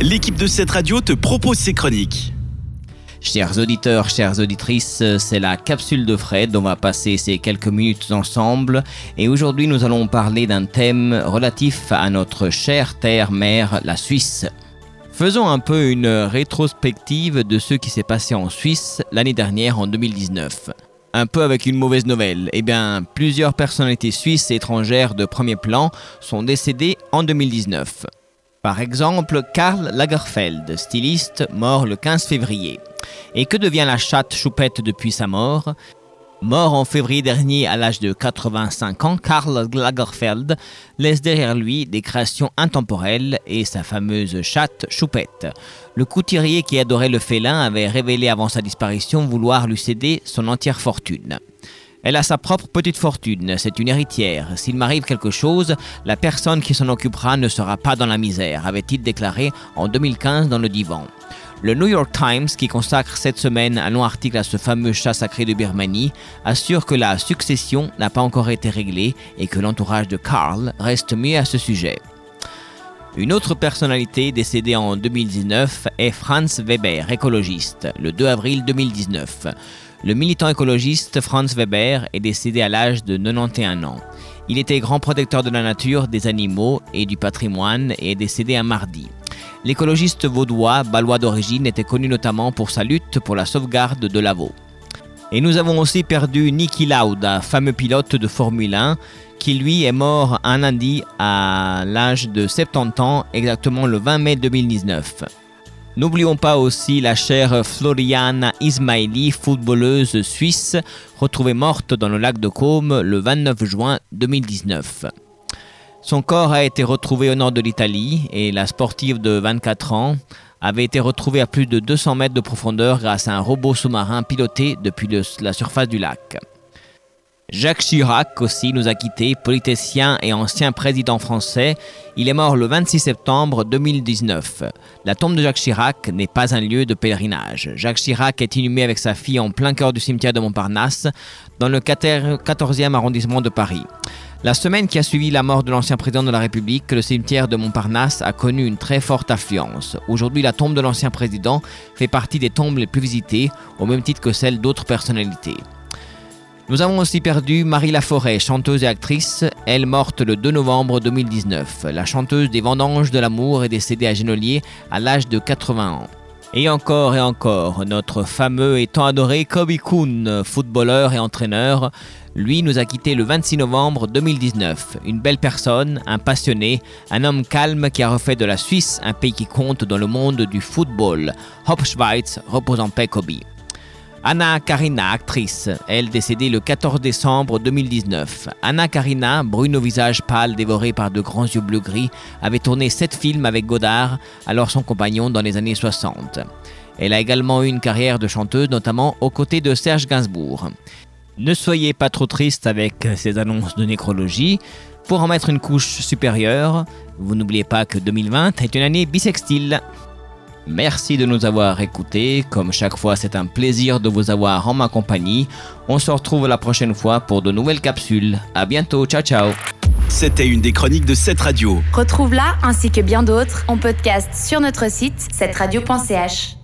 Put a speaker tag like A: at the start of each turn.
A: l'équipe de cette radio te propose ses chroniques.
B: Chers auditeurs, chères auditrices, c'est la capsule de Fred. On va passer ces quelques minutes ensemble. Et aujourd'hui, nous allons parler d'un thème relatif à notre chère terre-mère, la Suisse. Faisons un peu une rétrospective de ce qui s'est passé en Suisse l'année dernière en 2019. Un peu avec une mauvaise nouvelle. Eh bien, plusieurs personnalités suisses et étrangères de premier plan sont décédées en 2019. Par exemple, Karl Lagerfeld, styliste, mort le 15 février. Et que devient la chatte Choupette depuis sa mort? Mort en février dernier à l'âge de 85 ans, Karl Lagerfeld laisse derrière lui des créations intemporelles et sa fameuse chatte Choupette. Le couturier qui adorait le félin avait révélé avant sa disparition vouloir lui céder son entière fortune. Elle a sa propre petite fortune, c'est une héritière. S'il m'arrive quelque chose, la personne qui s'en occupera ne sera pas dans la misère, avait-il déclaré en 2015 dans le divan. Le New York Times, qui consacre cette semaine un long article à ce fameux chat sacré de Birmanie, assure que la succession n'a pas encore été réglée et que l'entourage de Karl reste mieux à ce sujet. Une autre personnalité décédée en 2019 est Franz Weber, écologiste, le 2 avril 2019. Le militant écologiste Franz Weber est décédé à l'âge de 91 ans. Il était grand protecteur de la nature, des animaux et du patrimoine et est décédé un mardi. L'écologiste vaudois, balois d'origine, était connu notamment pour sa lutte pour la sauvegarde de l'Avaux. Et nous avons aussi perdu Niki Lauda, fameux pilote de Formule 1, qui lui est mort un lundi à l'âge de 70 ans, exactement le 20 mai 2019. N'oublions pas aussi la chère Floriana Ismaili, footballeuse suisse, retrouvée morte dans le lac de Côme le 29 juin 2019. Son corps a été retrouvé au nord de l'Italie et la sportive de 24 ans avait été retrouvée à plus de 200 mètres de profondeur grâce à un robot sous-marin piloté depuis la surface du lac. Jacques Chirac aussi nous a quittés, politicien et ancien président français. Il est mort le 26 septembre 2019. La tombe de Jacques Chirac n'est pas un lieu de pèlerinage. Jacques Chirac est inhumé avec sa fille en plein cœur du cimetière de Montparnasse, dans le 14e arrondissement de Paris. La semaine qui a suivi la mort de l'ancien président de la République, le cimetière de Montparnasse a connu une très forte affluence. Aujourd'hui, la tombe de l'ancien président fait partie des tombes les plus visitées, au même titre que celle d'autres personnalités. Nous avons aussi perdu Marie Laforêt, chanteuse et actrice, elle morte le 2 novembre 2019. La chanteuse des Vendanges de l'amour est décédée à Genolier à l'âge de 80 ans. Et encore et encore, notre fameux et tant adoré Kobe Kuhn, footballeur et entraîneur, lui nous a quittés le 26 novembre 2019. Une belle personne, un passionné, un homme calme qui a refait de la Suisse un pays qui compte dans le monde du football. Hop Schweiz, repose en paix Kobe. Anna Karina, actrice, elle décédée le 14 décembre 2019. Anna Karina, brune au visage pâle dévoré par de grands yeux bleu-gris, avait tourné sept films avec Godard, alors son compagnon dans les années 60. Elle a également eu une carrière de chanteuse, notamment aux côtés de Serge Gainsbourg. Ne soyez pas trop triste avec ces annonces de nécrologie. Pour en mettre une couche supérieure, vous n'oubliez pas que 2020 est une année bisextile. Merci de nous avoir écoutés. Comme chaque fois, c'est un plaisir de vous avoir en ma compagnie. On se retrouve la prochaine fois pour de nouvelles capsules. À bientôt. Ciao, ciao.
A: C'était une des chroniques de cette radio.
C: Retrouve-la ainsi que bien d'autres en podcast sur notre site cette radio.ch.